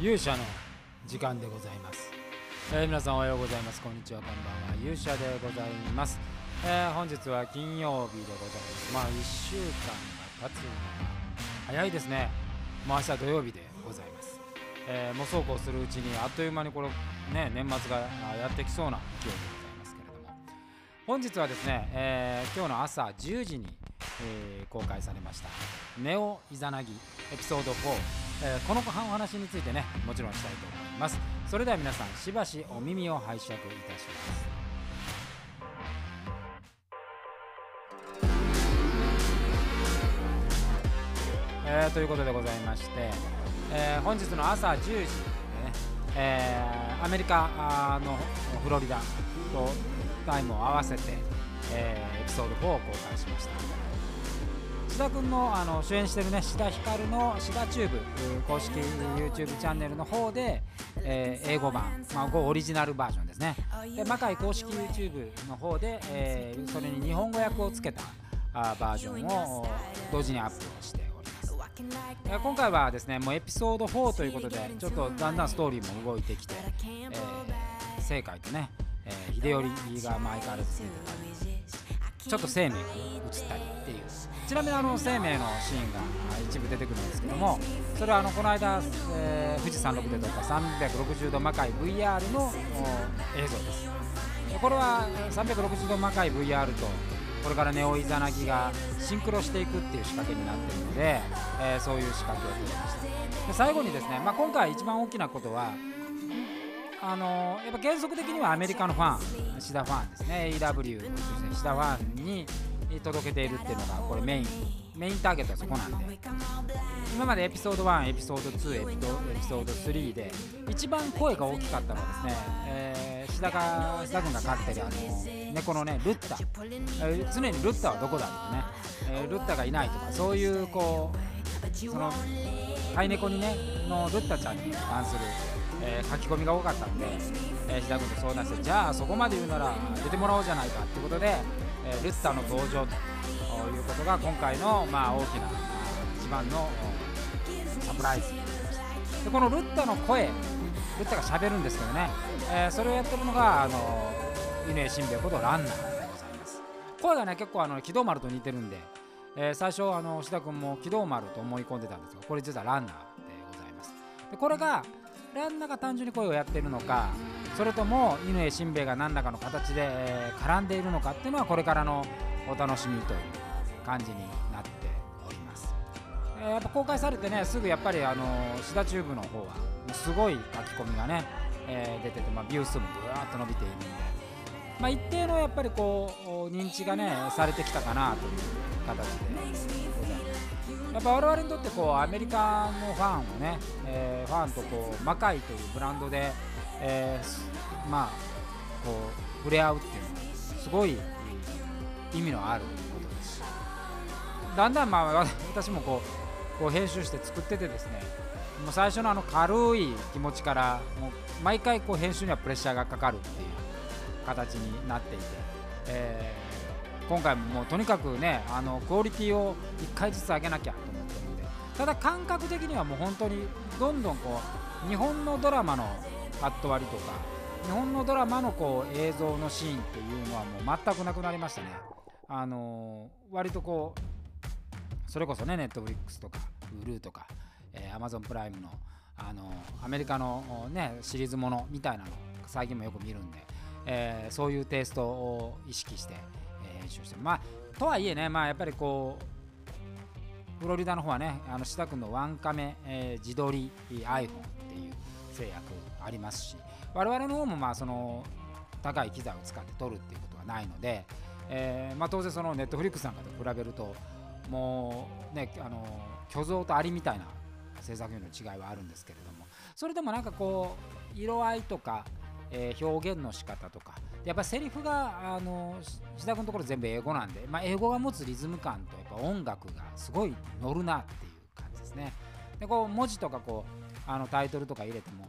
勇者の時間でございます、えー皆さんおはようございます。こんにちはこんばんは。勇者でございます、えー本日は金曜日でございます。まあ1週間が経つのが早いですね。もう明日土曜日でございます、えーもうそうこうするうちにあっという間にこれね年末がやってきそうな勢いでございますけれども。本日はですね、えー今日の朝10時に、えー公開されました「ネオイザナギエピソード4」えーこのお話についてねもちろんしたいと思います。それでは皆さんしばしお耳を拝借いたします。えーということでございまして、えー本日の朝10時でね、えーアメリカのフロリダとタイムを合わせて、えーエピソード4を公開しました。志田君のあの主演してるね志田ひかるの志田チューブ公式 YouTube チャンネルの方で、えー英語版、まあ、オリジナルバージョンですね。で魔界公式 YouTube の方で、えーそれに日本語訳をつけたあバージョンを同時にアップしております。今回はですねもうエピソード4ということでちょっとだんだんストーリーも動いてきて、えー、正解とね、えー秀頼が前からついてたりちょっと生命が映ったりっていう。ちなみにあの生命のシーンが一部出てくるんですけどもそれはあのこの間、えー富士山麓で撮った360度魔界 VR の映像です。これは360度魔界 VR とこれからネオイザナギがシンクロしていくっていう仕掛けになってるので、えーそういう仕掛けを取りました。で最後にですね、まあ、今回一番大きなことはあのやっぱ原則的にはアメリカのファンシダファンですね。AW シダファンに届けているっていうのがこれメイン。メインターゲットはそこなんで。今までエピソード1エピソード2エピソエピソード3で一番声が大きかったのはですね、えー、志田が志田君が飼ってるあの猫のねルッタ、えー常にルッタはどこだとかね、えールッタがいないとかそういうこうその飼い猫にねのルッタちゃんに関する、えー書き込みが多かったんで、えー、志田君と相談してじゃあそこまで言うなら出てもらおうじゃないかってことで、えールッタの登場ということが今回の、まあ、大きな一番のサプライズ。でこのルッタの声ルッタが喋るんですけどね、えーそれをやってるのがあの犬江新兵衛ことランナーでございます。声がね結構あの木戸丸と似てるんで、えー最初あの志田君も木戸丸と思い込んでたんですがこれ実はランナーでございます。でこれがランナーが単純に声をやっているのかそれとも犬江新兵衛が何らかの形で、絡んでいるのかっていうのはこれからのお楽しみという感じになっております、えーやっぱ公開されてねすぐやっぱりあのシダチューブの方はすごい書き込みがね、えー出てて、まあ、ビュー数もぐわーっと伸びているんで、まあ、一定のやっぱりこう認知がねされてきたかなという形で。ごやっぱ我々にとってこうアメリカのファンをね、えーファンとこう魔界というブランドで、えーまあこう触れ合うっていうのはすごい意味のあることです。しだんだんまあ私もこうこう編集して作っててですねもう最初のあの軽い気持ちからもう毎回こう編集にはプレッシャーがかかるっていう形になっていて、えー今回ももうとにかくねあのクオリティを1回ずつ上げなきゃと思ってるのでただ感覚的にはもう本当にどんどんこう日本のドラマのカット割りとか日本のドラマのこう映像のシーンっていうのはもう全くなくなりましたね。あのー割とこうそれこそね、ネットフリックスとか、Hulu とか、えー、Amazon プライムの、あのーアメリカの、ね、シリーズものみたいなの、最近もよく見るんで、えーそういうテイストを意識して、編集してまあ、とはいえね、まあ、やっぱりこう、フロリダの方はね、あの志田君のワンカメ、えー自撮り iPhone っていう制約ありますし、我々の方もまあその高い機材を使って撮るっていうことはないので、えーまあ、当然そのネットフリックスなんかと比べるともうねあの虚像とアリみたいな制作費の違いはあるんですけれどもそれでもなんかこう色合いとか、えー表現の仕方とかやっぱセリフがあの志田君のところ全部英語なんで、まあ、英語が持つリズム感とやっぱ音楽がすごい乗るなっていう感じですね。でこう文字とかこうあのタイトルとか入れても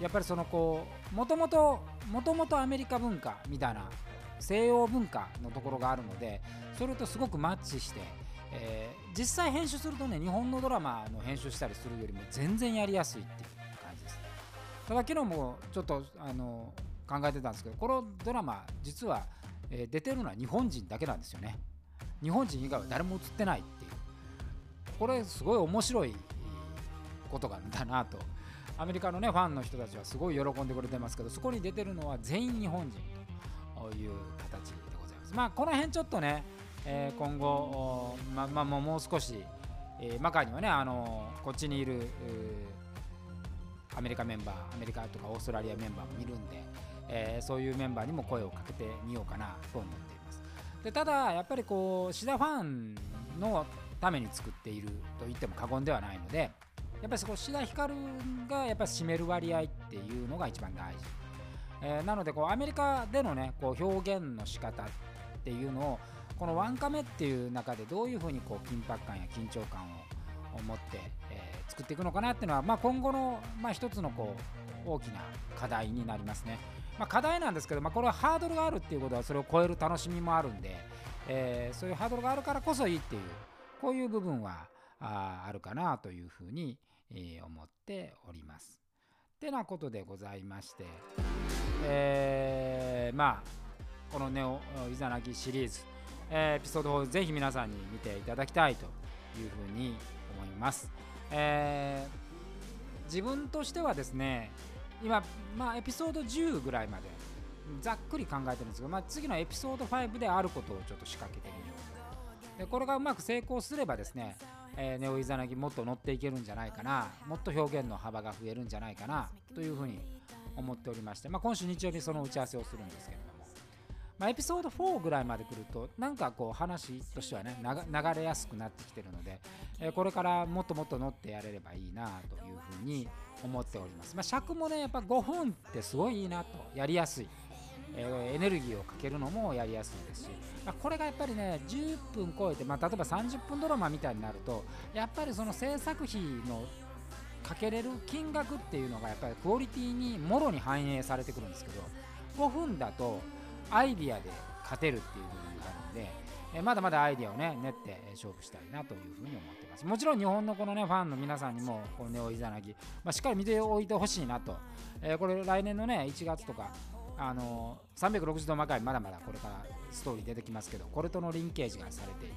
やっぱりそのこうもともともともとアメリカ文化みたいな西洋文化のところがあるのでそれとすごくマッチして、えー実際編集するとね日本のドラマの編集したりするよりも全然やりやすいっていう感じです。ただ昨日もちょっとあの考えてたんですけどこのドラマ実は、えー、出てるのは日本人だけなんですよね。日本人以外は誰も映ってないっていう。これすごい面白いことがだなと。アメリカのねファンの人たちはすごい喜んでくれてますけどそこに出てるのは全員日本人という形でございます。まあこの辺ちょっとね、えー、今後ままもう少し、えー、マカにはねあのこっちにいるアメリカメンバーアメリカとかオーストラリアメンバーもいるんで、えー、そういうメンバーにも声をかけてみようかなと思っていますでただやっぱりこう志田ファンのために作っていると言っても過言ではないのでやっぱりそこ志田ひかるがやっぱり占める割合っていうのが一番大事、えー、なのでこうアメリカでのねこう表現の仕方っていうのをこのワンカメっていう中でどういうふうにこう緊迫感や緊張感を持って、えー、作っていくのかなっていうのは、まあ、今後の、まあ、一つのこう大きな課題になりますね。まあ、課題なんですけど、まあ、これはハードルがあるっていうことはそれを超える楽しみもあるんで、えー、そういうハードルがあるからこそいいっていうこういう部分はああるかなというふうに、えー、思っております。ってなことでございまして、えー、まあこのネオイザナギシリーズ、えー、エピソードをぜひ皆さんに見ていただきたいというふうに思います。えー、自分としてはですね今、まあ、エピソード10ぐらいまでざっくり考えてるんですけど、まあ、次のエピソード5であることをちょっと仕掛けてみよう。でこれがうまく成功すればですね、えー、ネオイザナギもっと乗っていけるんじゃないかな。もっと表現の幅が増えるんじゃないかなというふうに思っておりまして、まあ、今週日曜日その打ち合わせをするんですけれども。まあ、エピソード4ぐらいまで来るとなんかこう話としてはね流れやすくなってきてるので、えー、これからもっともっと乗ってやれればいいなというふうに思っております、まあ、尺もねやっぱ5分ってすごいいいなと。やりやすい、えー、エネルギーをかけるのもやりやすいですし、まあ、これがやっぱりね10分超えて、まあ、例えば30分ドラマみたいになるとやっぱりその制作費のかけれる金額っていうのがやっぱりクオリティにもろに反映されてくるんですけど5分だとアイディアで勝てるっていう部分があるんで、えまだまだアイディアをね練って勝負したいなというふうに思ってます。もちろん日本のこのねファンの皆さんにもこのネオイザナギ、まあ、しっかり見ておいてほしいなと、えー、これ来年のね1月とかあの360度魔界まだまだこれからストーリー出てきますけどこれとのリンケージがされていて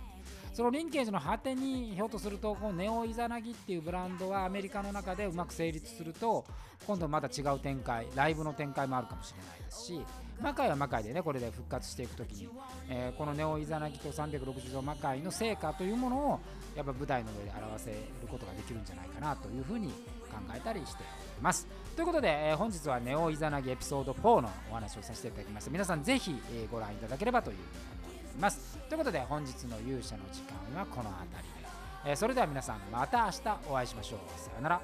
そのリンケージの果てにひょっとするとこのネオイザナギっていうブランドがアメリカの中でうまく成立すると今度また違う展開ライブの展開もあるかもしれないですし魔界は魔界でねこれで復活していく時に、えー、このネオイザナギと360度魔界の成果というものをやっぱ舞台の上で表せることができるんじゃないかなというふうに考えたりしております。ということで、えー、本日はネオイザナギエピソード4のお話をさせていただきました皆さんぜひ、えー、ご覧いただければというふうに思います。ます。ということで本日の勇者の時間はこの辺り。で、えー、それでは皆さんまた明日お会いしましょう。さようなら。